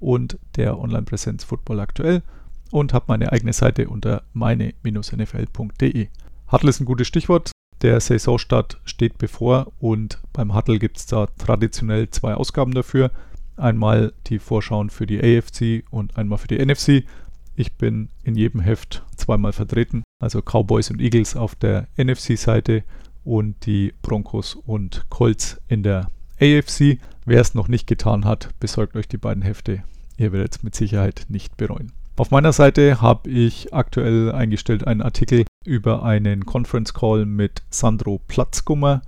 und der Online-Präsenz Football aktuell und habe meine eigene Seite unter meine-nfl.de. Huddle ist ein gutes Stichwort. Der Saisonstart steht bevor und beim Huddle gibt es da traditionell zwei Ausgaben dafür. Einmal die Vorschauen für die AFC und einmal für die NFC. Ich bin in jedem Heft zweimal vertreten, also Cowboys und Eagles auf der NFC-Seite und die Broncos und Colts in der AFC. Wer es noch nicht getan hat, besorgt euch die beiden Hefte. Ihr werdet es mit Sicherheit nicht bereuen. Auf meiner Seite habe ich aktuell eingestellt einen Artikel über einen Conference Call mit Sandro Platzgummer.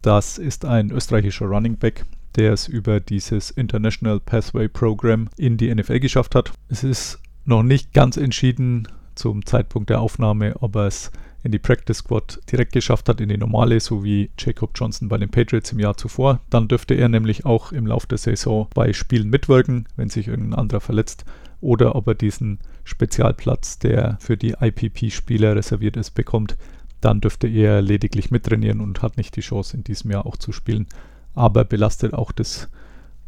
Das ist ein österreichischer Running Back, der es über dieses International Pathway Program in die NFL geschafft hat. Es ist noch nicht ganz entschieden zum Zeitpunkt der Aufnahme, ob er es in die Practice Squad direkt geschafft hat, in die normale, so wie Jacob Johnson bei den Patriots im Jahr zuvor. Dann dürfte er nämlich auch im Laufe der Saison bei Spielen mitwirken, wenn sich irgendein anderer verletzt. Oder ob er diesen Spezialplatz, der für die IPP-Spieler reserviert ist, bekommt. Dann dürfte er lediglich mittrainieren und hat nicht die Chance, in diesem Jahr auch zu spielen. Aber belastet auch das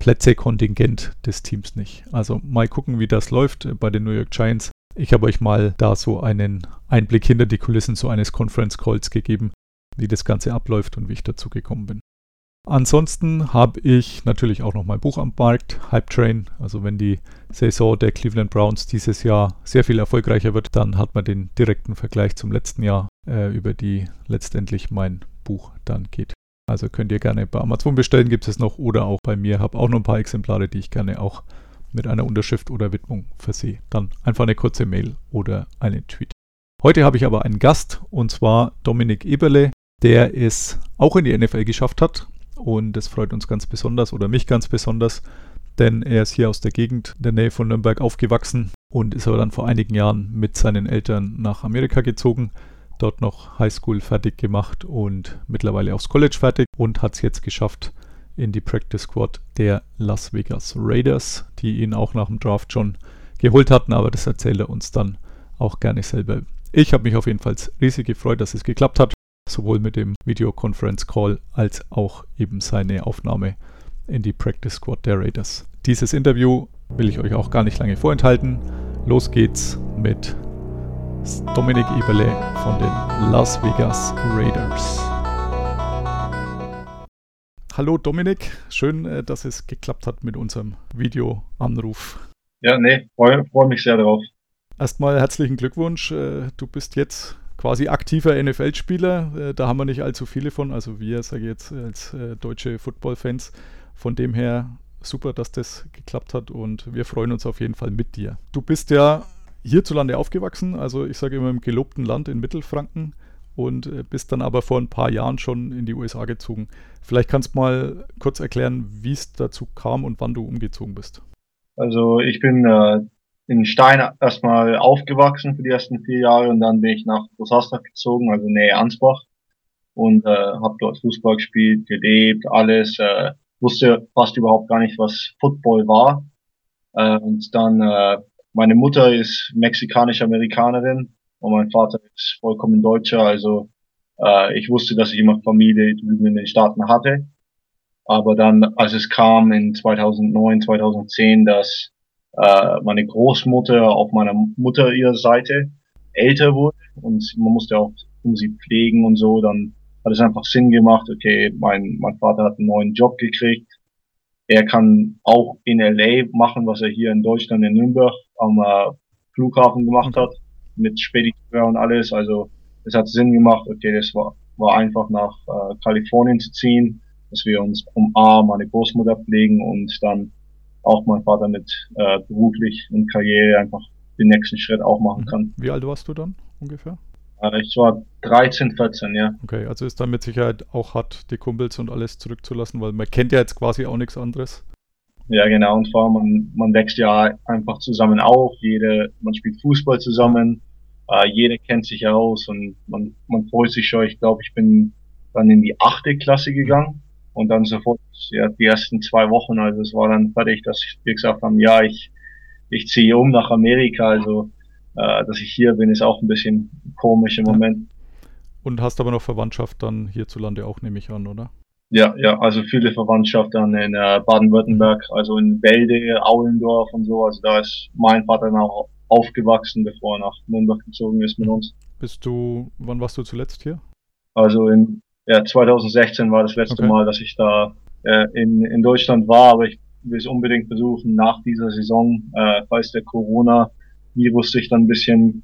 Plätze-Kontingent des Teams nicht. Also mal gucken, wie das läuft bei den New York Giants. Ich habe euch mal da so einen Einblick hinter die Kulissen so eines Conference Calls gegeben, wie das Ganze abläuft und wie ich dazu gekommen bin. Ansonsten habe ich natürlich auch noch mein Buch am Markt, Hype Train. Also wenn die Saison der Cleveland Browns dieses Jahr sehr viel erfolgreicher wird, dann hat man den direkten Vergleich zum letzten Jahr, äh, über die letztendlich mein Buch dann geht. Also könnt ihr gerne bei Amazon bestellen, gibt es noch oder auch bei mir. Habe auch noch ein paar Exemplare, die ich gerne auch mit einer Unterschrift oder Widmung versehe. Dann einfach eine kurze Mail oder einen Tweet. Heute habe ich aber einen Gast und zwar Dominik Eberle, der es auch in die NFL geschafft hat. Und das freut uns ganz besonders oder mich ganz besonders, denn er ist hier aus der Gegend in der Nähe von Nürnberg aufgewachsen und ist aber dann vor einigen Jahren mit seinen Eltern nach Amerika gezogen, dort noch Highschool fertig gemacht und mittlerweile aufs College fertig und hat es jetzt geschafft, in die Practice Squad der Las Vegas Raiders, die ihn auch nach dem Draft schon geholt hatten, aber das erzählt er uns dann auch gerne selber. Ich habe mich auf jeden Fall riesig gefreut, dass es geklappt hat, sowohl mit dem Videoconference Call als auch eben seine Aufnahme in die Practice Squad der Raiders. Dieses Interview will ich euch auch gar nicht lange vorenthalten. Los geht's mit Dominik Eberle von den Las Vegas Raiders. Hallo Dominik, schön, äh, dass es geklappt hat mit unserem Videoanruf. Ja, nee, freue freu mich sehr darauf. Erstmal herzlichen Glückwunsch. Äh, du bist jetzt quasi aktiver NFL-Spieler. Äh, da haben wir nicht allzu viele von. Also wir, sage ich jetzt, als deutsche Football-Fans. Von dem her super, dass das geklappt hat und wir freuen uns auf jeden Fall mit dir. Du bist ja hierzulande aufgewachsen, also ich sage immer im gelobten Land in Mittelfranken und äh, bist dann aber vor ein paar Jahren schon in die USA gezogen. Vielleicht kannst du mal kurz erklären, wie es dazu kam und wann du umgezogen bist. Also ich bin äh, in Stein erstmal aufgewachsen für die ersten vier Jahre und dann bin ich nach Großhasbach gezogen, also Nähe Ansbach und äh, habe dort Fußball gespielt, gelebt, alles. Äh, wusste fast überhaupt gar nicht, was Football war. Äh, und dann äh, meine Mutter ist mexikanisch-Amerikanerin und mein Vater ist vollkommen Deutscher, also äh, ich wusste, dass ich immer Familie drüben in den Staaten hatte. Aber dann, als es kam in 2009, 2010, dass äh, meine Großmutter auf meiner Mutter ihrer Seite älter wurde und man musste auch um sie pflegen und so, dann hat es einfach Sinn gemacht, okay, mein, mein Vater hat einen neuen Job gekriegt. Er kann auch in LA machen, was er hier in Deutschland in Nürnberg am äh, Flughafen gemacht hat mit Spediteur und alles. Also es hat Sinn gemacht, okay, das war, war einfach nach äh, Kalifornien zu ziehen, dass wir uns um A, meine Großmutter pflegen und dann auch mein Vater mit äh, beruflich und Karriere einfach den nächsten Schritt auch machen mhm. kann. Wie alt warst du dann ungefähr? Äh, ich war 13, 14, ja. Okay, also ist dann mit Sicherheit auch hart, die Kumpels und alles zurückzulassen, weil man kennt ja jetzt quasi auch nichts anderes. Ja, genau. Und vor allem, man, man wächst ja einfach zusammen auf. Jede, man spielt Fußball zusammen. Äh, jeder kennt sich aus und man, man freut sich schon. Ich glaube, ich bin dann in die achte Klasse gegangen und dann sofort ja, die ersten zwei Wochen. Also es war dann fertig, dass wir gesagt haben, ja, ich, ich ziehe um nach Amerika. Also äh, dass ich hier bin, ist auch ein bisschen komisch im Ja. Moment. Und hast aber noch Verwandtschaft dann hierzulande auch, nehme ich an, oder? Ja, ja, also viele Verwandtschaft dann in äh, Baden-Württemberg, also in Welde, Aulendorf und so. Also da ist mein Vater dann auch aufgewachsen, bevor er nach Nürnberg gezogen ist mit uns. Bist du, wann warst du zuletzt hier? Also in ja, 2016 war das letzte Okay. Mal, dass ich da äh, in, in Deutschland war, aber ich will es unbedingt versuchen nach dieser Saison, äh, falls der Corona-Virus sich dann ein bisschen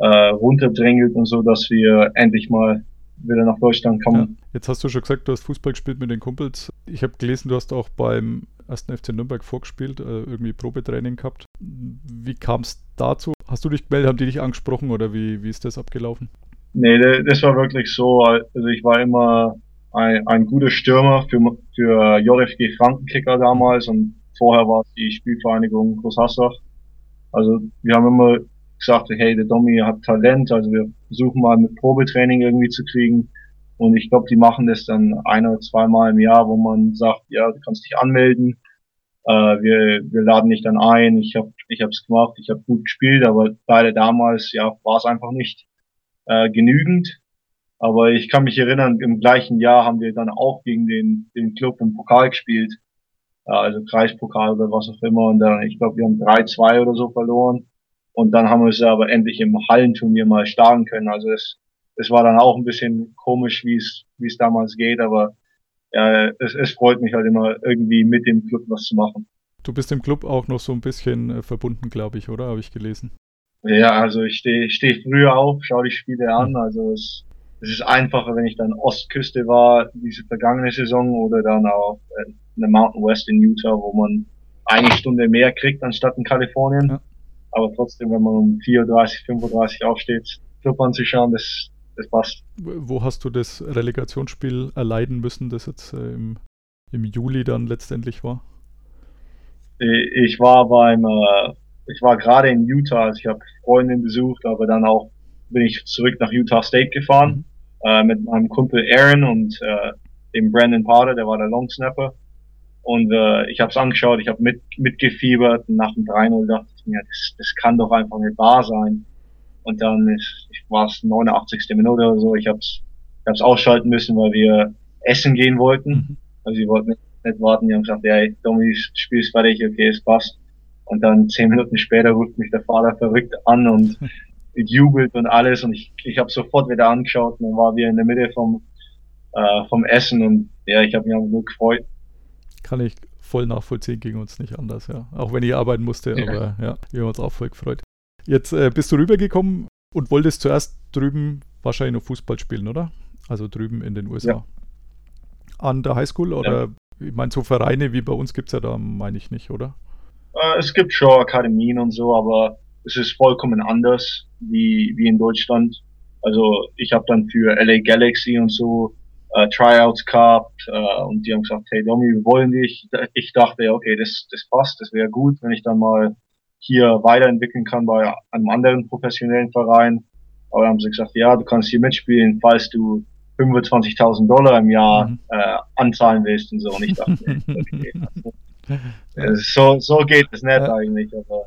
äh, runterdrängelt und so, dass wir endlich mal wieder nach Deutschland Ja. kommen. Jetzt hast du schon gesagt, du hast Fußball gespielt mit den Kumpels. Ich habe gelesen, du hast auch beim ersten FC Nürnberg vorgespielt, äh, irgendwie Probetraining gehabt. Wie kam es dazu? Hast du dich gemeldet, haben die dich angesprochen oder wie, wie ist das abgelaufen? Nee, das war wirklich so, also ich war immer ein, ein guter Stürmer für, für JFG Frankenkicker damals und vorher war es die Spielvereinigung Großhassach. Also wir haben immer gesagt, hey, der Domi hat Talent, also wir versuchen mal mit Probetraining irgendwie zu kriegen. Und ich glaube, die machen das dann ein oder zweimal im Jahr, wo man sagt, ja, du kannst dich anmelden. Äh, wir, wir laden dich dann ein. Ich habe ich hab's gemacht, ich habe gut gespielt, aber leider damals, ja, war es einfach nicht äh, genügend. Aber ich kann mich erinnern, im gleichen Jahr haben wir dann auch gegen den, den Club im Pokal gespielt. Äh, also Kreispokal oder was auch immer. Und dann, ich glaube, wir haben 3-2 oder so verloren. Und dann haben wir es aber endlich im Hallenturnier mal schlagen können. Also es, es war dann auch ein bisschen komisch, wie es, wie es damals geht, aber ja, es, es freut mich halt immer irgendwie mit dem Club was zu machen. Du bist im Club auch noch so ein bisschen äh, verbunden, glaube ich, oder? Habe ich gelesen. Ja, also ich stehe steh früher auf, schaue die Spiele an. Also es, es ist einfacher, wenn ich dann Ostküste war, diese vergangene Saison, oder dann auch äh, in der Mountain West in Utah, wo man eine Stunde mehr kriegt anstatt in Kalifornien. Ja. Aber trotzdem, wenn man um 4.30, 35 aufsteht, Club anzuschauen, das, das passt. Wo hast du das Relegationsspiel erleiden müssen, das jetzt äh, im, im Juli dann letztendlich war? Ich ich war beim, äh, ich war gerade in Utah, also ich habe Freundin besucht, aber dann auch bin ich zurück nach Utah State gefahren äh, mit meinem Kumpel Aaron und äh, dem Brandon Potter, der war der Long Snapper. Und äh, ich habe es angeschaut, ich habe mit, mitgefiebert und nach dem 3-0 dachte ich mir, das, das kann doch einfach nicht wahr sein. Und dann ist, ich war es 89. Minute oder so, ich habe es ich hab's ausschalten müssen, weil wir essen gehen wollten. Mhm. Also sie wollten nicht, warten, die haben gesagt, ja, Domi, das Spiel ist fertig, okay, es passt. Und dann zehn Minuten später ruft mich der Vater verrückt an und jubelt und alles und ich, ich habe sofort wieder angeschaut und dann waren wir in der Mitte vom, äh, vom Essen und ja, ich habe mich einfach nur gefreut. Kann ich voll nachvollziehen, ging uns nicht anders, ja. Auch wenn ich arbeiten musste, Ja. aber ja, wir haben uns auch voll gefreut. Jetzt äh, bist du rübergekommen und wolltest zuerst drüben wahrscheinlich noch Fußball spielen, oder? Also drüben in den USA. Ja. An der Highschool oder ich meine, so Vereine wie bei uns gibt es ja da, meine ich nicht, oder? Äh, es gibt schon Akademien und so, aber es ist vollkommen anders wie, wie in Deutschland. Also ich habe dann für LA Galaxy und so äh, Tryouts gehabt äh, und die haben gesagt, hey Domi, wir wollen dich. Ich dachte, okay, das, das passt, das wäre gut, wenn ich dann mal hier weiterentwickeln kann bei einem anderen professionellen Verein. Aber dann haben sie gesagt, ja, du kannst hier mitspielen, falls du 25.000 Dollar im Jahr Mhm. äh, anzahlen willst und so. Und ich dachte, okay, also, so, so geht es nicht Ja. eigentlich, aber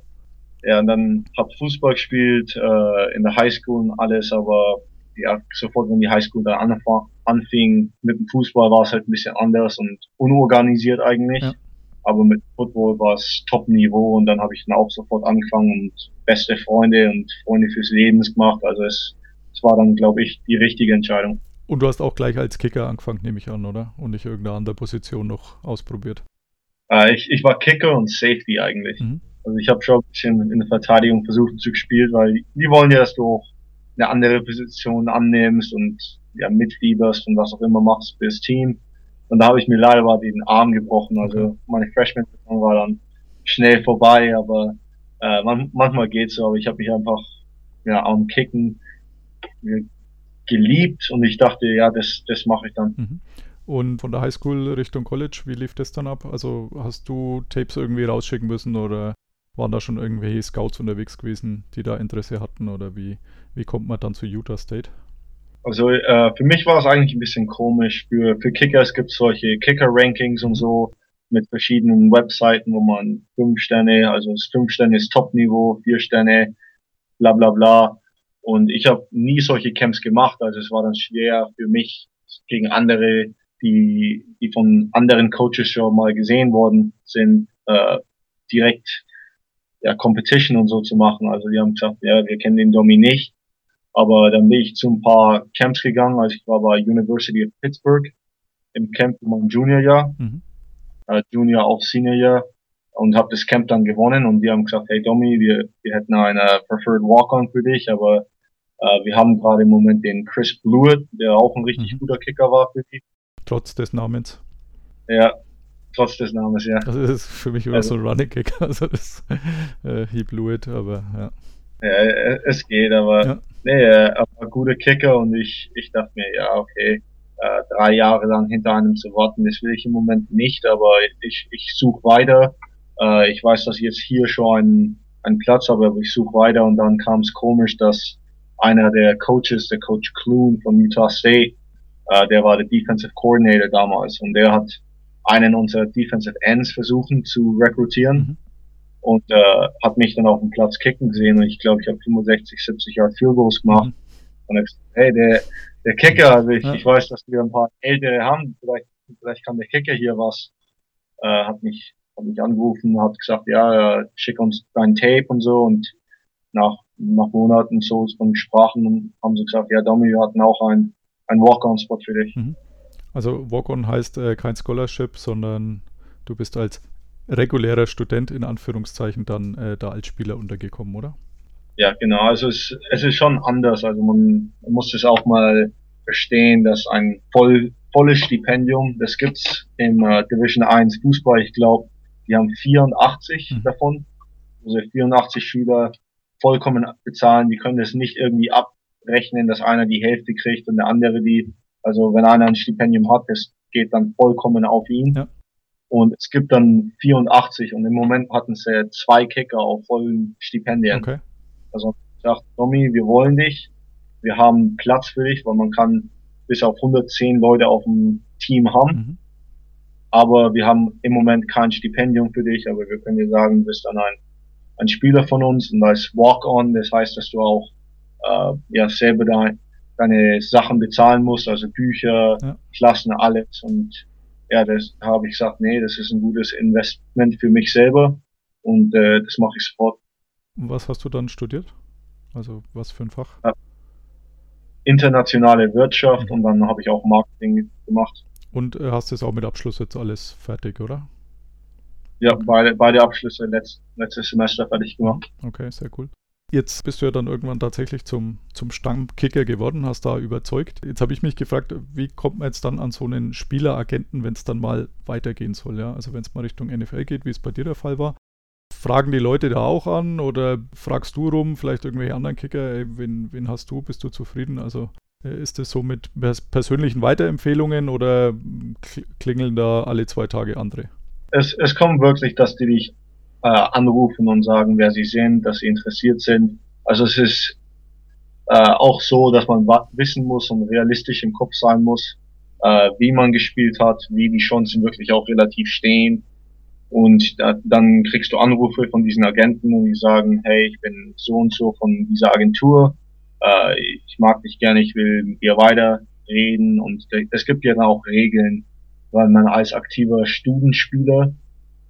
ja, und dann hab Fußball gespielt, äh, in der Highschool und alles, aber ja, sofort, wenn die Highschool da anfing mit dem Fußball, war es halt ein bisschen anders und unorganisiert eigentlich. Ja. Aber mit Football war es Top-Niveau und dann habe ich dann auch sofort angefangen und beste Freunde und Freunde fürs Leben gemacht. Also es, es war dann, glaube ich, die richtige Entscheidung. Und du hast auch gleich als Kicker angefangen, nehme ich an, oder? Und nicht irgendeine andere Position noch ausprobiert. Äh, ich, ich war Kicker und Safety eigentlich. Mhm. Also ich habe schon ein bisschen in der Verteidigung versucht zu gespielt, weil die wollen ja, dass du auch eine andere Position annimmst und ja mitfieberst und was auch immer machst fürs Team. Und da habe ich mir leider mal den Arm gebrochen. Also Okay. meine Freshman-Saison war dann schnell vorbei, aber äh, man, manchmal geht's so, aber ich habe mich einfach ja am Kicken geliebt und ich dachte, ja, das, das mache ich dann. Mhm. Und von der Highschool Richtung College, wie lief das dann ab? Also hast du Tapes irgendwie rausschicken müssen oder waren da schon irgendwelche Scouts unterwegs gewesen, die da Interesse hatten oder wie, wie kommt man dann zu Utah State? Also äh, für mich war es eigentlich ein bisschen komisch. Für, für Kickers gibt es solche Kicker-Rankings und so mit verschiedenen Webseiten, wo man fünf Sterne, also das fünf Sterne ist Top-Niveau, vier Sterne, bla bla bla. Und ich habe nie solche Camps gemacht, also es war dann schwer für mich gegen andere, die, die von anderen Coaches schon mal gesehen worden sind, äh, direkt ja, Competition und so zu machen. Also die haben gesagt, ja, wir kennen den Domi nicht. Aber dann bin ich zu ein paar Camps gegangen. Also ich war bei University of Pittsburgh im Camp in meinem Juniorjahr, Mhm. äh, Junior auch Seniorjahr und habe das Camp dann gewonnen und die haben gesagt, hey Domi, wir, wir hätten eine Preferred Walk-On für dich, aber wir haben gerade im Moment den Chris Blewett, der auch ein richtig Mhm. guter Kicker war für die. Trotz des Namens. Ja, trotz des Namens, ja. Das ist für mich immer Also- so ein Running Kick. Also das äh, He blew it, aber ja. Ja, äh, es geht, aber Ja. nee, äh, er ein guter Kicker und ich, ich dachte mir, ja, okay, äh, drei Jahre lang hinter einem zu warten, das will ich im Moment nicht, aber ich, ich suche weiter. Äh, ich weiß, dass ich jetzt hier schon einen, einen Platz habe, aber ich suche weiter und dann kam es komisch, dass einer der Coaches, der Coach Kloon von Utah State, äh, der war der Defensive Coordinator damals und der hat einen unserer Defensive Ends versuchen zu rekrutieren Mhm. und äh, hat mich dann auf dem Platz kicken gesehen und ich glaube, ich habe 65, 70 Jahre Field Goals gemacht. Mhm. Und er gesagt, hey, der, der Kicker, also ich, Ja. ich weiß, dass wir ein paar Ältere haben, vielleicht, vielleicht kann der Kicker hier was. Äh, hat mich, hat mich angerufen, hat gesagt, ja, schick uns dein Tape und so und nach, nach Monaten so von Sprachen haben sie gesagt, ja, Domi, wir hatten auch ein, ein Walk-on-Spot für dich. Also Walk-On heißt äh, kein Scholarship, sondern du bist als regulärer Student in Anführungszeichen dann äh, da als Spieler untergekommen, oder? Ja, genau. Also es, es ist schon anders. Also man, man muss es auch mal verstehen, dass ein voll, volles Stipendium, das gibt's im äh, Division 1 Fußball. Ich glaube, die haben 84 Mhm. davon. Also 84 Schüler vollkommen bezahlen. Die können das nicht irgendwie abrechnen, dass einer die Hälfte kriegt und der andere die. Also wenn einer ein Stipendium hat, das geht dann vollkommen auf ihn. Ja. Und es gibt dann 84 und im Moment hatten sie zwei Kicker auf vollen Stipendien. Okay. Also sagt, Tommy, wir wollen dich, wir haben Platz für dich, weil man kann bis auf 110 Leute auf dem Team haben, Mhm. aber wir haben im Moment kein Stipendium für dich, aber wir können dir sagen, du bist dann ein, ein Spieler von uns und ist Walk-on, das heißt, dass du auch äh, ja selber dein, deine Sachen bezahlen musst, also Bücher, Ja. Klassen, alles und ja, das da habe ich gesagt, nee, das ist ein gutes Investment für mich selber und äh, das mache ich sofort. Und was hast du dann studiert? Also was für ein Fach? internationale Wirtschaft und dann habe ich auch Marketing gemacht. Und äh, hast du es auch mit Abschluss jetzt alles fertig, oder? Ja, beide, beide Abschlüsse letzt, letztes Semester fertig gemacht. Okay, sehr cool. Jetzt bist du ja dann irgendwann tatsächlich zum, zum Stammkicker geworden, hast da überzeugt. Jetzt habe ich mich gefragt, wie kommt man jetzt dann an so einen Spieleragenten, wenn es dann mal weitergehen soll, ja? Also wenn es mal Richtung NFL geht, wie es bei dir der Fall war. Fragen die Leute da auch an oder fragst du rum, vielleicht irgendwelche anderen Kicker, ey, wen, wen hast du, bist du zufrieden? Also äh, ist das so mit pers persönlichen Weiterempfehlungen oder kl- klingeln da alle zwei Tage andere? Es, es kommt wirklich, dass die dich äh, anrufen und sagen, wer sie sind, dass sie interessiert sind. Also es ist äh, auch so, dass man wissen muss und realistisch im Kopf sein muss, äh, wie man gespielt hat, wie die Chancen wirklich auch relativ stehen. Und da, dann kriegst du Anrufe von diesen Agenten und die sagen, hey, ich bin so und so von dieser Agentur, äh, ich mag dich gerne, ich will mit dir weiter reden. Und es gibt ja dann auch Regeln, weil man als aktiver Studenspieler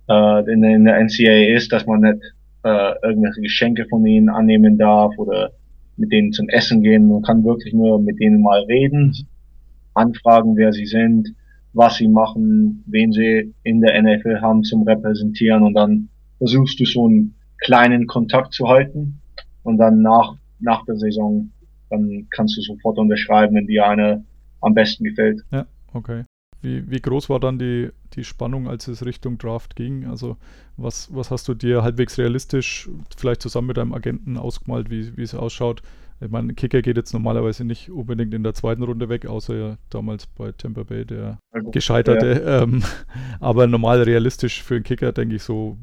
äh, in, in der NCAA ist, dass man nicht äh, irgendwelche Geschenke von ihnen annehmen darf oder mit denen zum Essen gehen. Man kann wirklich nur mit denen mal reden, anfragen, wer sie sind, was sie machen, wen sie in der NFL haben zum Repräsentieren und dann versuchst du so einen kleinen Kontakt zu halten und dann nach, nach der Saison, dann kannst du sofort unterschreiben, wenn dir eine am besten gefällt. Ja, okay. Wie, wie groß war dann die, die Spannung, als es Richtung Draft ging? Also was, was hast du dir halbwegs realistisch vielleicht zusammen mit deinem Agenten ausgemalt, wie, wie es ausschaut? Ich meine, Kicker geht jetzt normalerweise nicht unbedingt in der zweiten Runde weg, außer ja damals bei Tampa Bay der Also, gescheiterte. Ähm, aber normal realistisch für einen Kicker denke ich so,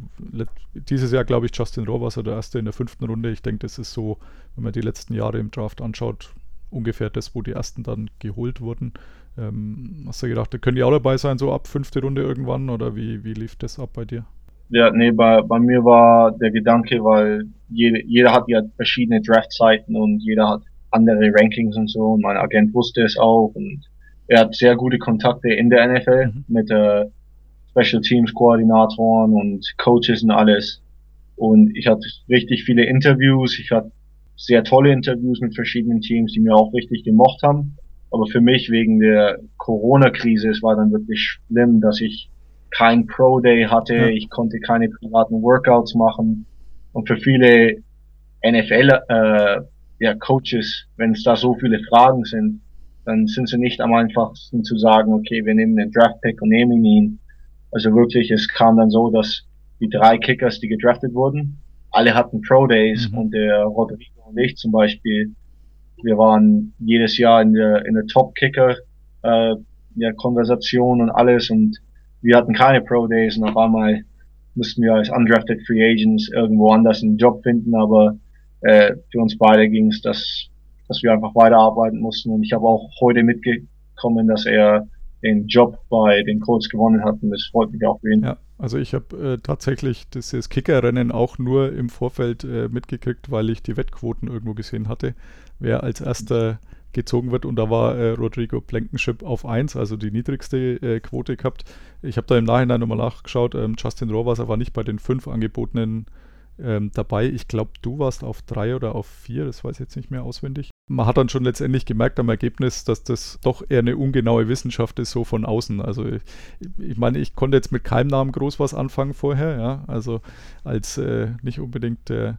dieses Jahr glaube ich Justin Rohrwasser der erste in der fünften Runde. Ich denke, das ist so, wenn man die letzten Jahre im Draft anschaut, ungefähr das, wo die ersten dann geholt wurden. Ähm, hast du gedacht, da können die auch dabei sein, so ab fünfte Runde irgendwann oder wie, wie lief das ab bei dir? Ja, nee, bei, bei mir war der Gedanke, weil jede, jeder hat ja verschiedene Draftzeiten und jeder hat andere Rankings und so. Und mein Agent wusste es auch. Und er hat sehr gute Kontakte in der NFL Mhm. mit äh, Special Teams Koordinatoren und Coaches und alles. Und ich hatte richtig viele Interviews, ich hatte sehr tolle Interviews mit verschiedenen Teams, die mir auch richtig gemocht haben, aber für mich wegen der Corona-Krise, es war dann wirklich schlimm, dass ich kein Pro Day hatte, Ja. ich konnte keine privaten Workouts machen. Und für viele NFL äh, ja, Coaches, wenn es da so viele Fragen sind, dann sind sie nicht am einfachsten zu sagen, okay, wir nehmen den Draft Pick und nehmen ihn. Also wirklich, es kam dann so, dass die drei Kickers, die gedraftet wurden, alle hatten Pro Days Mhm. und der Rodrigo und ich zum Beispiel, wir waren jedes Jahr in der in der Top Kicker äh, ja, Konversation und alles und wir hatten keine Pro Days und auf einmal mussten wir als undrafted Free Agents irgendwo anders einen Job finden, aber äh, für uns beide ging es, dass, dass wir einfach weiterarbeiten mussten und ich habe auch heute mitgekommen, dass er den Job bei den Colts gewonnen hat und das freut mich auch für ihn. Ja, also ich habe äh, tatsächlich dieses Kickerrennen auch nur im Vorfeld äh, mitgekriegt, weil ich die Wettquoten irgendwo gesehen hatte, wer als erster gezogen wird und da war äh, Rodrigo Blankenship auf 1, also die niedrigste äh, Quote gehabt. Ich habe da im Nachhinein nochmal nachgeschaut, ähm, Justin Rohrwasser war nicht bei den fünf angebotenen ähm, dabei. Ich glaube, du warst auf drei oder auf vier, das weiß ich jetzt nicht mehr auswendig. Man hat dann schon letztendlich gemerkt am Ergebnis, dass das doch eher eine ungenaue Wissenschaft ist, so von außen. Also ich, ich meine, ich konnte jetzt mit keinem Namen groß was anfangen vorher, ja. Also als äh, nicht unbedingt der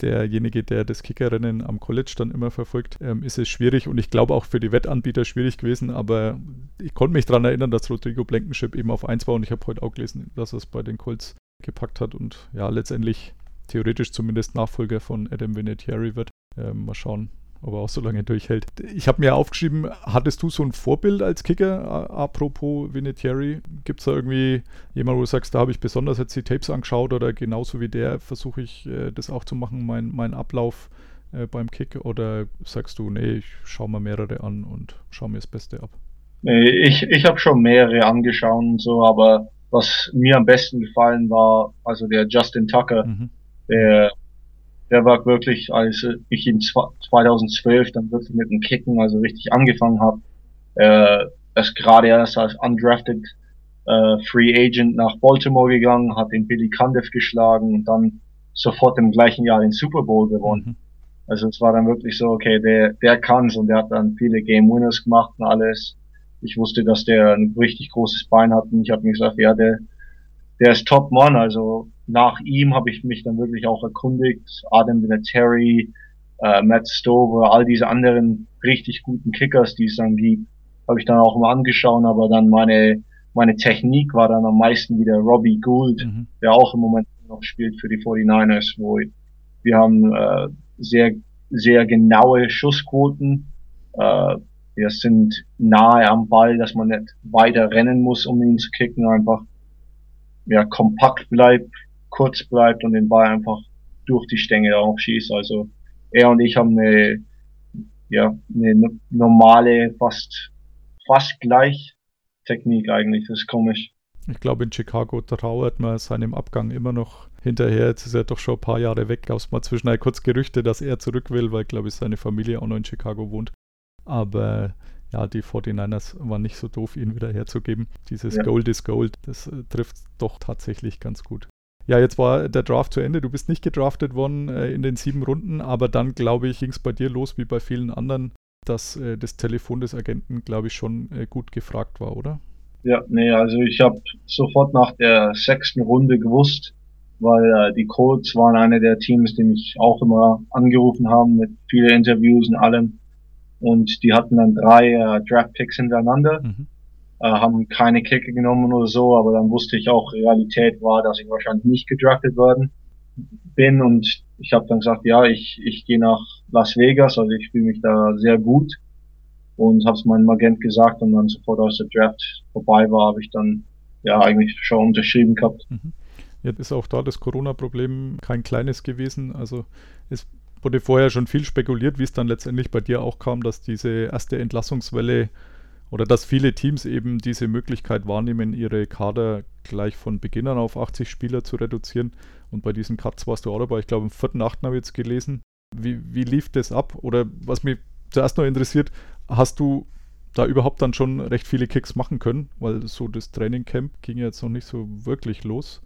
derjenige, der das Kickerrennen am College dann immer verfolgt, ähm, ist es schwierig und ich glaube auch für die Wettanbieter schwierig gewesen, aber ich konnte mich daran erinnern, dass Rodrigo Blankenship eben auf 1 war und ich habe heute auch gelesen, dass er es bei den Colts gepackt hat und ja, letztendlich theoretisch zumindest Nachfolger von Adam Vinatieri wird. Ähm, mal schauen, ob er auch so lange durchhält. Ich habe mir aufgeschrieben, hattest du so ein Vorbild als Kicker, apropos Vinatieri? Gibt es da irgendwie jemand, wo du sagst, da habe ich besonders jetzt die Tapes angeschaut oder genauso wie der versuche ich äh, das auch zu machen, mein, mein Ablauf äh, beim Kick? Oder sagst du, nee, ich schaue mir mehrere an und schaue mir das Beste ab? Nee, Ich, ich habe schon mehrere angeschaut und so, aber was mir am besten gefallen war, also der Justin Tucker, Mhm. der, der war wirklich, als ich zwa- 2012 dann wirklich mit dem Kicken, also richtig angefangen habe, äh, ist gerade erst als undrafted äh, Free Agent nach Baltimore gegangen, hat den Billy Cundiff geschlagen und dann sofort im gleichen Jahr den Super Bowl gewonnen. Mhm. Also es war dann wirklich so, okay, der, der kann's und der hat dann viele Game Winners gemacht und alles. Ich wusste, dass der ein richtig großes Bein hat und ich habe mir gesagt, ja, der, der ist Top Mann. Also nach ihm habe ich mich dann wirklich auch erkundigt. Adam Vinatieri, äh, Matt Stover, all diese anderen richtig guten Kickers, die es dann gibt, habe ich dann auch mal angeschaut, aber dann meine, meine Technik war dann am meisten wieder Robbie Gould, Mhm. der auch im Moment noch spielt für die 49ers, wo wir haben äh, sehr, sehr genaue Schussquoten. Äh, wir sind nahe am Ball, dass man nicht weiter rennen muss, um ihn zu kicken, einfach ja, kompakt bleibt, kurz bleibt und den Ball einfach durch die Stänge aufschießt. Also er und ich haben eine, ja, eine no- normale, fast, fast gleich Technik eigentlich. Das ist komisch. Ich glaube, in Chicago trauert man seinem Abgang immer noch hinterher. Jetzt ist er doch schon ein paar Jahre weg. Gab es mal zwischendurch kurz Gerüchte, dass er zurück will, weil, glaube ich, seine Familie auch noch in Chicago wohnt. Aber ja, die 49ers waren nicht so doof, ihn wieder herzugeben. Dieses Ja. Gold is Gold, das äh, trifft doch tatsächlich ganz gut. Ja, jetzt war der Draft zu Ende. Du bist nicht gedraftet worden äh, in den sieben Runden, aber dann, glaube ich, ging es bei dir los, wie bei vielen anderen, dass äh, das Telefon des Agenten, glaube ich, schon äh, gut gefragt war, oder? Ja, nee, also ich habe sofort nach der sechsten Runde gewusst, weil äh, die Colts waren eine der Teams, die mich auch immer angerufen haben mit vielen Interviews und allem. Und die hatten dann drei äh, Draft Picks hintereinander, Mhm. Äh, haben keine Kicke genommen oder so, aber dann wusste ich auch, Realität war, dass ich wahrscheinlich nicht gedraftet werden. bin und ich habe dann gesagt, ja, ich, ich gehe nach Las Vegas, also ich fühle mich da sehr gut und habe es meinem Agent gesagt und dann sofort als der Draft vorbei war, habe ich dann ja eigentlich schon unterschrieben gehabt. Mhm. Jetzt ist auch da das Corona-Problem kein kleines gewesen. Also es wurde vorher schon viel spekuliert, wie es dann letztendlich bei dir auch kam, dass diese erste Entlassungswelle oder dass viele Teams eben diese Möglichkeit wahrnehmen, ihre Kader gleich von Beginn an auf 80 Spieler zu reduzieren. Und bei diesen Cuts warst du auch dabei. Ich glaube, im vierten, achten habe ich jetzt gelesen. Wie, wie lief das ab? Oder was mich zuerst noch interessiert, hast du da überhaupt dann schon recht viele Kicks machen können? Weil so das Trainingcamp ging jetzt noch nicht so wirklich los.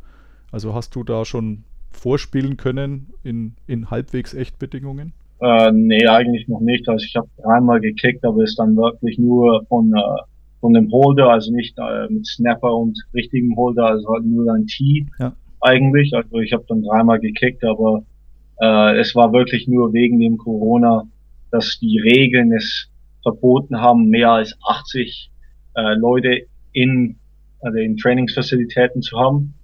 Also hast du da schon vorspielen können in, in halbwegs Echtbedingungen? Äh, nee, eigentlich noch nicht. Also ich habe dreimal gekickt, aber ist dann wirklich nur von, äh, von dem Holder, also nicht äh, mit Snapper und richtigem Holder, also halt nur ein Tee ja. eigentlich. Also ich habe dann dreimal gekickt, aber äh, es war wirklich nur wegen dem Corona, dass die Regeln es verboten haben, mehr als 80 äh, Leute in also in Trainingsfazilitäten zu haben.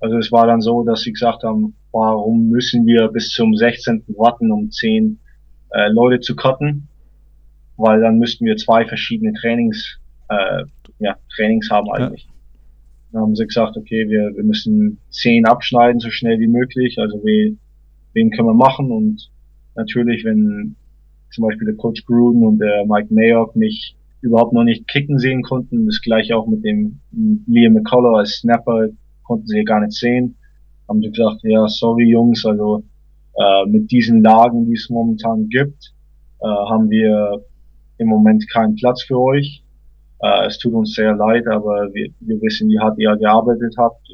Also es war dann so, dass sie gesagt haben, warum müssen wir bis zum 16. warten, um 10 äh, Leute zu cutten? Weil dann müssten wir zwei verschiedene Trainings, äh, ja, Trainings haben eigentlich. Ja. Dann haben sie gesagt, okay, wir, wir müssen 10 abschneiden, so schnell wie möglich. Also we, wen können wir machen? Und natürlich, wenn zum Beispiel der Coach Gruden und der Mike Mayock mich überhaupt noch nicht kicken sehen konnten, das gleiche auch mit dem Liam McCullough als Snapper, konnten sie gar nicht sehen. Haben sie gesagt, ja, sorry Jungs, also äh, mit diesen Lagen, die es momentan gibt, äh, haben wir im Moment keinen Platz für euch. Äh, es tut uns sehr leid, aber wir, wir wissen, wie hart ihr gearbeitet habt.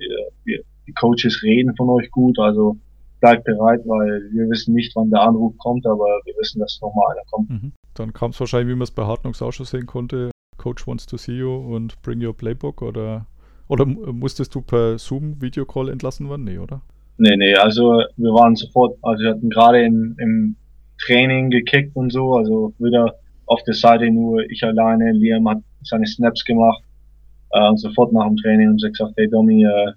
Wir, die Coaches reden von euch gut, also bleibt bereit, weil wir wissen nicht, wann der Anruf kommt, aber wir wissen, dass nochmal einer kommt. Mhm. Dann kam es wahrscheinlich, wie man es bei Hartnungs auch schon sehen konnte, Coach wants to see you und bring your playbook oder oder musstest du per Zoom Videocall entlassen werden? Nee, oder? Nee, nee, also wir waren sofort, also wir hatten gerade im, im Training gekickt und so, also wieder auf der Seite nur ich alleine, Liam hat seine Snaps gemacht äh, und sofort nach dem Training und gesagt, hey Domi, äh,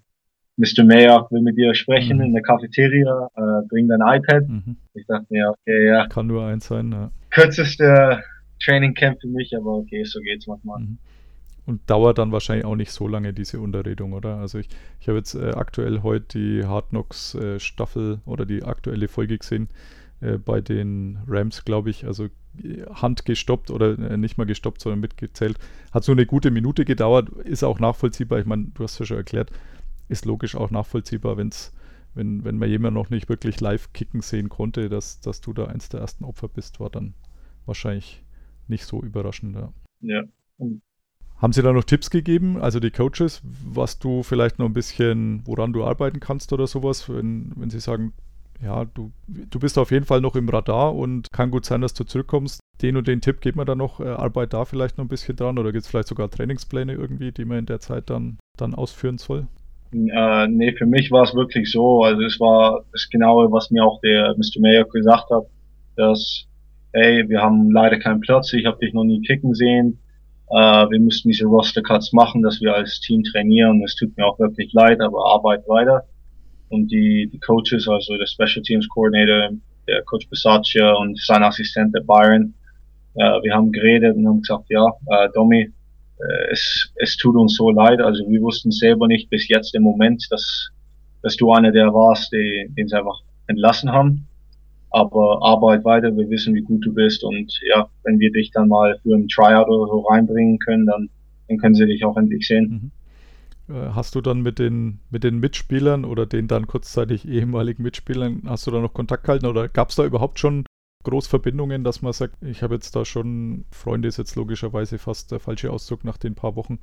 Mr. Mayor will mit dir sprechen mhm. in der Cafeteria, äh, bring dein iPad. Mhm. Ich dachte mir, okay, ja. Kann nur eins sein, ja. Kürzeste Training Camp für mich, aber okay, so geht's manchmal. Mhm und dauert dann wahrscheinlich auch nicht so lange, diese Unterredung, oder? Also ich, ich habe jetzt äh, aktuell heute die Hard Knocks äh, Staffel oder die aktuelle Folge gesehen äh, bei den Rams, glaube ich, also äh, Hand gestoppt oder äh, nicht mal gestoppt, sondern mitgezählt. Hat so eine gute Minute gedauert, ist auch nachvollziehbar. Ich meine, du hast ja schon erklärt, ist logisch auch nachvollziehbar, wenn's, wenn, wenn man jemanden noch nicht wirklich live kicken sehen konnte, dass, dass du da eins der ersten Opfer bist, war dann wahrscheinlich nicht so überraschend. Ja. ja. Und haben Sie da noch Tipps gegeben, also die Coaches, was du vielleicht noch ein bisschen, woran du arbeiten kannst oder sowas, wenn, wenn sie sagen, ja, du, du bist auf jeden Fall noch im Radar und kann gut sein, dass du zurückkommst. Den und den Tipp geht man da noch, äh, arbeit da vielleicht noch ein bisschen dran oder gibt es vielleicht sogar Trainingspläne irgendwie, die man in der Zeit dann, dann ausführen soll? Äh, nee, für mich war es wirklich so, also es war das Genaue, was mir auch der Mr. Mayor gesagt hat, dass, hey, wir haben leider keinen Platz, ich habe dich noch nie kicken sehen, äh, wir müssten diese Roster-Cuts machen, dass wir als Team trainieren. Es tut mir auch wirklich leid, aber arbeit weiter. Und die, die Coaches, also der Special Teams Coordinator, der Coach Bisaccia und sein Assistent, der Byron, äh, wir haben geredet und haben gesagt, ja, äh, Domi, äh, es, es tut uns so leid. Also wir wussten selber nicht bis jetzt im Moment, dass, dass du einer der warst, die, den sie einfach entlassen haben aber arbeit weiter, wir wissen, wie gut du bist und ja, wenn wir dich dann mal für ein Tryout oder so reinbringen können, dann, dann können sie dich auch endlich sehen. Mhm. Äh, hast du dann mit den, mit den Mitspielern oder den dann kurzzeitig ehemaligen Mitspielern, hast du da noch Kontakt gehalten oder gab es da überhaupt schon Großverbindungen, dass man sagt, ich habe jetzt da schon, Freunde ist jetzt logischerweise fast der falsche Ausdruck nach den paar Wochen,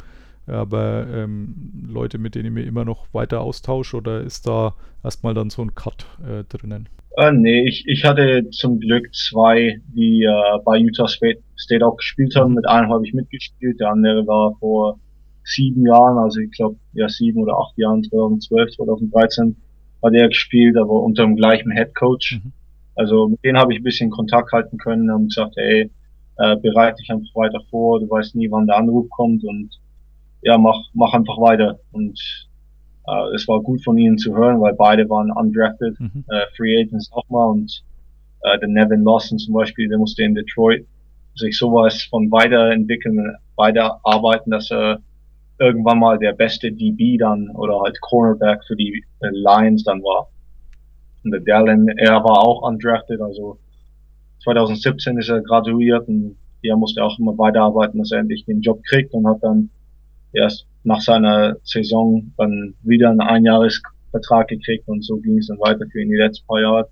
aber ähm, Leute, mit denen ich mir immer noch weiter austausche oder ist da erstmal dann so ein Cut äh, drinnen? Äh, nee, ich, ich hatte zum Glück zwei, die äh, bei Utah State, State auch gespielt haben. Mit einem habe ich mitgespielt, der andere war vor sieben Jahren, also ich glaube ja sieben oder acht Jahren, 2012, 2013 hat er gespielt, aber unter dem gleichen Head Coach. Mhm. Also mit denen habe ich ein bisschen Kontakt halten können, haben gesagt, hey, äh, bereite dich einfach weiter vor, du weißt nie, wann der Anruf kommt und ja, mach, mach einfach weiter. Und Äh, es war gut von ihnen zu hören, weil beide waren undrafted, Mhm. äh, Free Agents auch mal und äh, der Nevin Lawson zum Beispiel, der musste in Detroit sich sowas von weiterentwickeln, weiterarbeiten, dass er irgendwann mal der beste DB dann oder halt Cornerback für die äh, Lions dann war. Und der Dallin, er war auch undrafted, also 2017 ist er graduiert und er musste auch immer weiterarbeiten, dass er endlich den Job kriegt und hat dann erst nach seiner Saison dann wieder einen Einjahresvertrag gekriegt und so ging es dann weiter für ihn die letzten paar Jahre.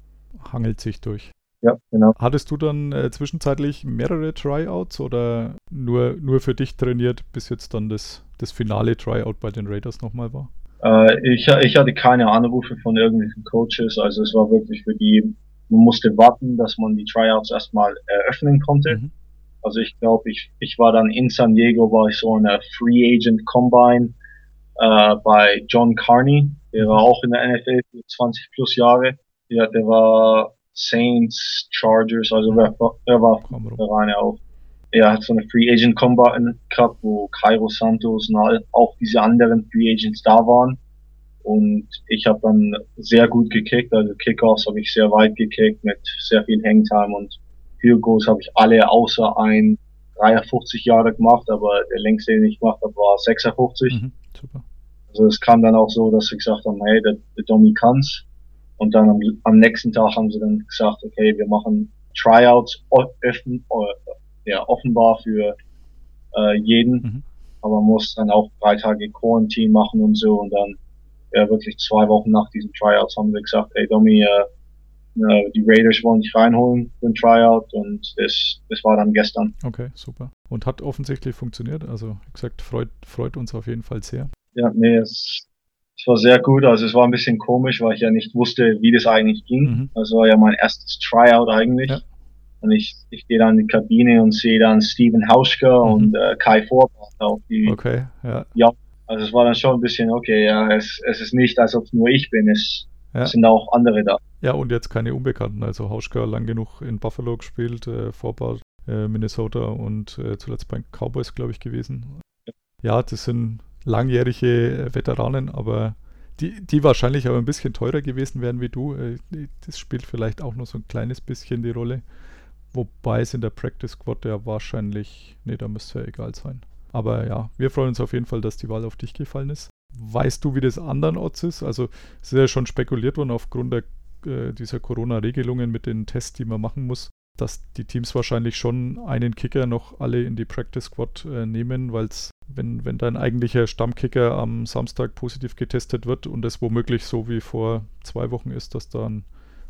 Hangelt sich durch. Ja, genau. Hattest du dann äh, zwischenzeitlich mehrere Tryouts oder nur, nur für dich trainiert, bis jetzt dann das, das finale Tryout bei den Raiders nochmal war? Äh, ich, ich hatte keine Anrufe von irgendwelchen Coaches, also es war wirklich für die, man musste warten, dass man die Tryouts erstmal eröffnen konnte. Mhm. Also ich glaube, ich, ich war dann in San Diego, war ich so in der Free Agent Combine äh, bei John Carney, der war auch in der NFL für 20 plus Jahre. Ja, der war Saints, Chargers, also er, war- er war Reine auch. Er hat so eine Free Agent Combine gehabt, wo Cairo Santos und all, auch diese anderen Free Agents da waren. Und ich habe dann sehr gut gekickt, also Kickoffs habe ich sehr weit gekickt mit sehr viel Hangtime und Field Goals habe ich alle außer ein 53 Jahre gemacht, aber der längste, den ich gemacht habe, war 56. Mhm. Super. Also es kam dann auch so, dass sie gesagt haben, hey, der, der Domi kann's. Und dann am, am nächsten Tag haben sie dann gesagt, okay, wir machen Tryouts öffn, äh, ja, offenbar für äh, jeden, Mhm. aber man muss dann auch drei Tage Quarantine machen und so und dann ja, wirklich zwei Wochen nach diesen Tryouts haben sie gesagt, hey Domi, äh, äh, die Raiders wollen dich reinholen für ein Tryout und das, das war dann gestern. Okay, super. Und hat offensichtlich funktioniert. Also, wie gesagt, freut, freut uns auf jeden Fall sehr. Ja, nee, es, es war sehr gut. Also es war ein bisschen komisch, weil ich ja nicht wusste, wie das eigentlich ging. Mhm. Das war ja mein erstes Tryout eigentlich. Ja. Und ich, ich gehe dann in die Kabine und sehe dann Steven Hauschka Mhm. und äh, Kai Vorbart auf die. Okay, ja. Also es war dann schon ein bisschen, okay, ja, es, es ist nicht, als ob es nur ich bin, es, Ja. es sind auch andere da. Ja, und jetzt keine Unbekannten. Also Hauschka lang genug in Buffalo gespielt, äh, Vorbart äh, Minnesota und äh, zuletzt bei Cowboys, glaube ich, gewesen. Ja, das sind langjährige äh, Veteranen, aber die, die wahrscheinlich aber ein bisschen teurer gewesen wären wie du. Äh, das spielt vielleicht auch noch so ein kleines bisschen die Rolle. Wobei es in der Practice Squad ja wahrscheinlich, nee, da müsste ja egal sein. Aber ja, wir freuen uns auf jeden Fall, dass die Wahl auf dich gefallen ist. Weißt du, wie das anderen Odds ist? Also es ist ja schon spekuliert worden aufgrund der, äh, dieser Corona-Regelungen mit den Tests, die man machen muss, dass die Teams wahrscheinlich schon einen Kicker noch alle in die Practice Squad äh, nehmen, weil es, wenn, wenn dein eigentlicher Stammkicker am Samstag positiv getestet wird und es womöglich so wie vor zwei Wochen ist, dass da ein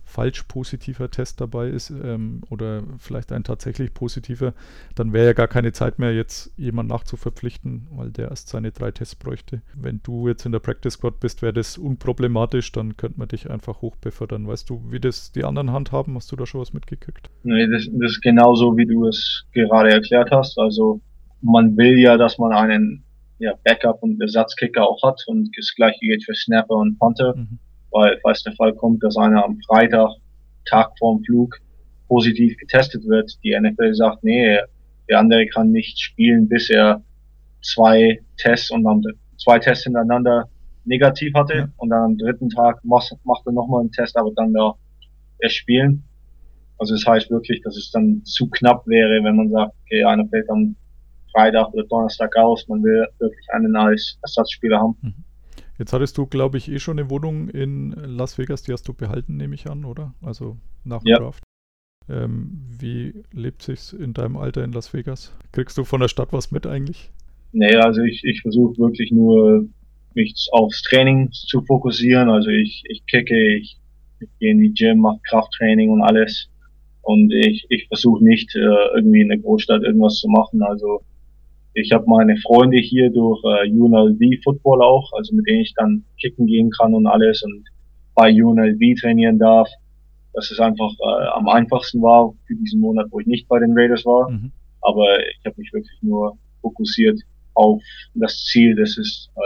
falsch positiver Test dabei ist ähm, oder vielleicht ein tatsächlich positiver, dann wäre ja gar keine Zeit mehr, jetzt jemanden nachzuverpflichten, weil der erst seine drei Tests bräuchte. Wenn du jetzt in der Practice Squad bist, wäre das unproblematisch, dann könnte man dich einfach hochbefördern. Weißt du, wie das die anderen handhaben? Hast du da schon was mitgekriegt? Nee, das, das ist genauso, wie du es gerade erklärt hast. Also man will ja, dass man einen ja, Backup und Ersatzkicker auch hat und das gleiche geht für Snapper und Punter. Mhm. Weil falls der Fall kommt, dass einer am Freitag, Tag vorm Flug, positiv getestet wird, die NFL sagt, nee, der andere kann nicht spielen, bis er zwei Tests und dann zwei Tests hintereinander negativ hatte Ja. und dann am dritten Tag macht, macht er nochmal einen Test, aber dann da erst spielen. Also das heißt wirklich, dass es dann zu knapp wäre, wenn man sagt, okay, einer fällt am Freitag oder Donnerstag aus, man will wirklich einen als Ersatzspieler haben. Jetzt hattest du, glaube ich, eh schon eine Wohnung in Las Vegas, die hast du behalten, nehme ich an, oder? Also nach dem Ja. Draft. Ähm, wie lebt sich's in deinem Alter in Las Vegas? Kriegst du von der Stadt was mit eigentlich? Nee, also ich, ich versuche wirklich nur mich aufs Training zu fokussieren. Also ich, ich kicke, ich, ich gehe in die Gym, mache Krafttraining und alles. Und ich, ich versuche nicht äh, irgendwie in der Großstadt irgendwas zu machen. Also ich habe meine Freunde hier durch äh, UNLV Football auch, also mit denen ich dann kicken gehen kann und alles und bei UNLV trainieren darf. Dass es einfach äh, am einfachsten war für diesen Monat, wo ich nicht bei den Raiders war Mhm. aber ich habe mich wirklich nur fokussiert auf das Ziel, das ist äh,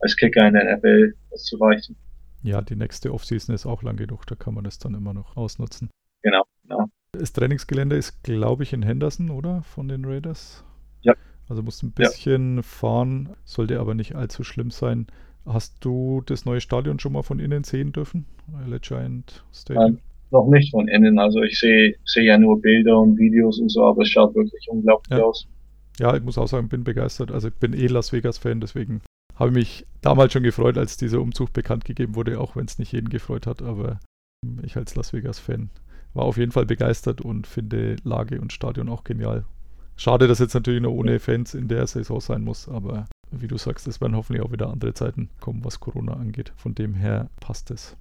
als Kicker in der NFL das zu reichen. Ja, die nächste Offseason ist auch lang genug, da kann man das dann immer noch ausnutzen. Genau, genau. Das Trainingsgelände ist, glaube ich, in Henderson, oder? Von den Raiders? Ja. Also musst ein Ja. bisschen fahren, sollte aber nicht allzu schlimm sein. Hast du das neue Stadion schon mal von innen sehen dürfen? Giant Stadium? Nein, noch nicht von innen. Also ich sehe sehe ja nur Bilder und Videos und so, aber es schaut wirklich unglaublich Ja. aus. Ja, ich muss auch sagen, bin begeistert. Also ich bin eh Las Vegas-Fan, deswegen habe ich mich damals schon gefreut, als dieser Umzug bekannt gegeben wurde, auch wenn es nicht jeden gefreut hat. Aber ich als Las Vegas-Fan war auf jeden Fall begeistert und finde Lage und Stadion auch genial. Schade, dass jetzt natürlich noch ohne Fans in der Saison sein muss, aber wie du sagst, es werden hoffentlich auch wieder andere Zeiten kommen, was Corona angeht. Von dem her passt es.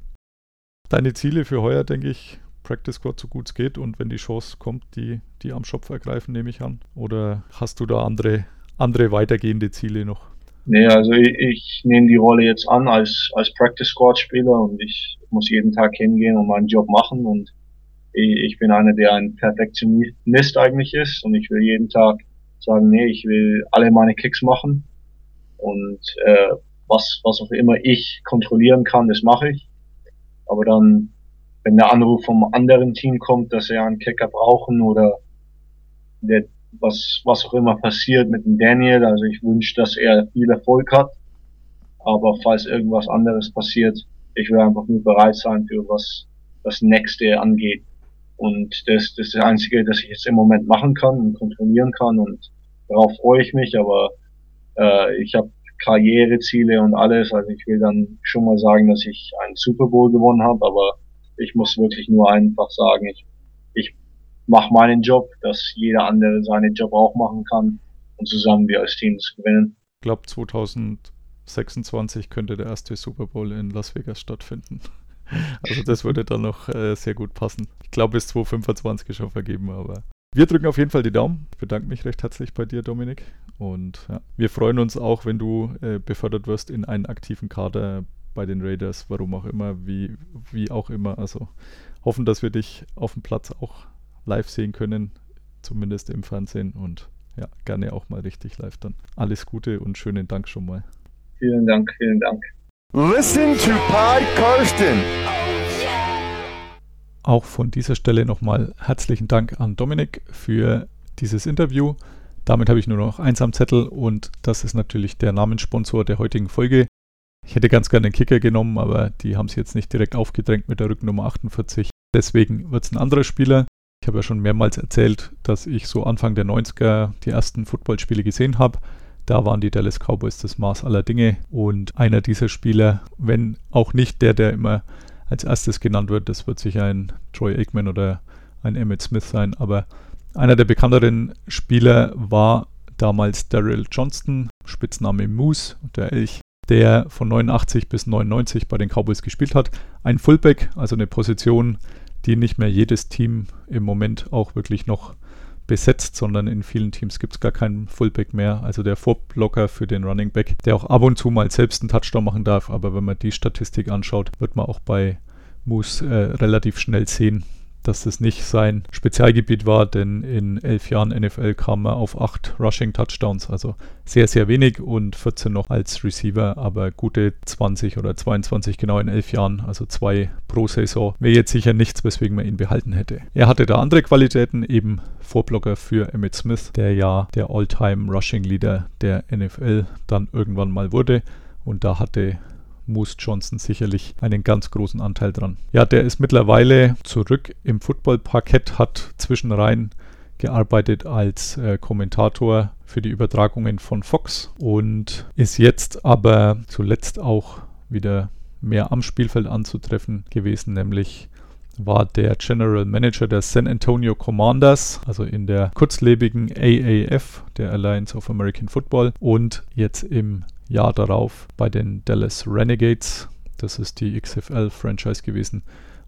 Deine Ziele für heuer, denke ich, Practice Squad so gut es geht und wenn die Chance kommt, die, die am Schopf ergreifen, nehme ich an. Oder hast du da andere, andere weitergehende Ziele noch? Nee, also ich, ich nehme die Rolle jetzt an als, als Practice Squad Spieler und ich muss jeden Tag hingehen und meinen Job machen und ich, bin einer, der ein Perfektionist eigentlich ist und ich will jeden Tag sagen, nee, ich will alle meine Kicks machen und äh, was, was auch immer ich kontrollieren kann, das mache ich. Aber dann, wenn der Anruf vom anderen Team kommt, dass sie einen Kicker brauchen oder der, was, was auch immer passiert mit dem Daniel, also ich wünsche, dass er viel Erfolg hat. Aber falls irgendwas anderes passiert, ich will einfach nur bereit sein für was das nächste angeht. Und das, das ist das Einzige, das ich jetzt im Moment machen kann und kontrollieren kann und darauf freue ich mich, aber äh, ich habe Karriereziele und alles, also ich will dann schon mal sagen, dass ich einen Super Bowl gewonnen habe, aber ich muss wirklich nur einfach sagen, ich, ich mache meinen Job, dass jeder andere seinen Job auch machen kann und zusammen wir als Team das gewinnen. Ich glaube, 2026 könnte der erste Super Bowl in Las Vegas stattfinden. Also das würde dann noch äh, sehr gut passen. Ich glaube, bis 2025 ist schon vergeben, aber wir drücken auf jeden Fall die Daumen. Ich bedanke mich recht herzlich bei dir, Dominik. Und ja, wir freuen uns auch, wenn du äh, befördert wirst in einen aktiven Kader bei den Raiders, warum auch immer, wie, wie auch immer. Also hoffen, dass wir dich auf dem Platz auch live sehen können, zumindest im Fernsehen und ja, gerne auch mal richtig live dann. Alles Gute und schönen Dank schon mal. Vielen Dank, vielen Dank. Listen to Pod Karsten. Auch von dieser Stelle nochmal herzlichen Dank an Dominik für dieses Interview. Damit habe ich nur noch eins am Zettel und das ist natürlich der Namenssponsor der heutigen Folge. Ich hätte ganz gerne den Kicker genommen, aber die haben sie jetzt nicht direkt aufgedrängt mit der Rückennummer 48. Deswegen wird es ein anderer Spieler. Ich habe ja schon mehrmals erzählt, dass ich so Anfang der 90er die ersten Footballspiele gesehen habe. Da waren die Dallas Cowboys das Maß aller Dinge und einer dieser Spieler, wenn auch nicht der, der immer als erstes genannt wird, das wird sicher ein Troy Aikman oder ein Emmett Smith sein, aber einer der bekannteren Spieler war damals Daryl Johnston, Spitzname Moose, der Elch, der von 89 bis 99 bei den Cowboys gespielt hat. Ein Fullback, also eine Position, die nicht mehr jedes Team im Moment auch wirklich noch besetzt, sondern in vielen Teams gibt es gar keinen Fullback mehr. Also der Vorblocker für den Running Back, der auch ab und zu mal selbst einen Touchdown machen darf. Aber wenn man die Statistik anschaut, wird man auch bei Moose äh, relativ schnell sehen, dass das nicht sein Spezialgebiet war, denn in elf Jahren NFL kam er auf acht Rushing Touchdowns, also sehr, sehr wenig und 14 noch als Receiver, aber gute 20 oder 22 genau in elf Jahren, also zwei pro Saison, wäre jetzt sicher nichts, weswegen man ihn behalten hätte. Er hatte da andere Qualitäten, eben Vorblocker für Emmett Smith, der ja der All-Time Rushing Leader der NFL dann irgendwann mal wurde und da hatte Moose Johnson sicherlich einen ganz großen Anteil dran. Ja, der ist mittlerweile zurück im Footballparkett, hat zwischenrein gearbeitet als äh, Kommentator für die Übertragungen von Fox und ist jetzt aber zuletzt auch wieder mehr am Spielfeld anzutreffen gewesen, nämlich war der General Manager der San Antonio Commanders, also in der kurzlebigen AAF, der Alliance of American Football, und jetzt im Jahr darauf bei den Dallas Renegades, das ist die XFL-Franchise gewesen,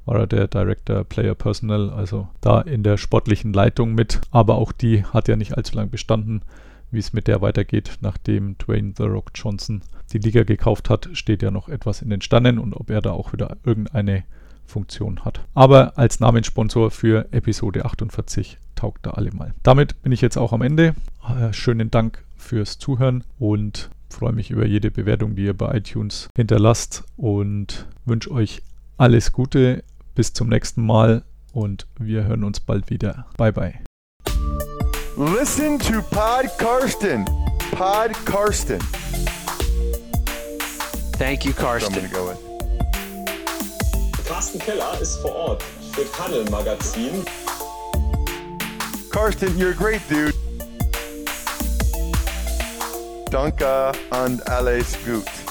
war er der Director Player Personnel, also da in der sportlichen Leitung mit. Aber auch die hat ja nicht allzu lange bestanden. Wie es mit der weitergeht, nachdem Dwayne The Rock Johnson die Liga gekauft hat, steht ja noch etwas in den Sternen und ob er da auch wieder irgendeine Funktion hat. Aber als Namenssponsor für Episode 48 taugt da alle mal. Damit bin ich jetzt auch am Ende. Äh, schönen Dank fürs Zuhören und freue mich über jede Bewertung, die ihr bei iTunes hinterlasst und wünsche euch alles Gute. Bis zum nächsten Mal und wir hören uns bald wieder. Bye bye. Listen to Pod Karsten. Pod Karsten. Thank you, Karsten. Carsten Keller ist vor Ort für Paddle Magazin. Karsten, you're a great dude. Danke and alles gut.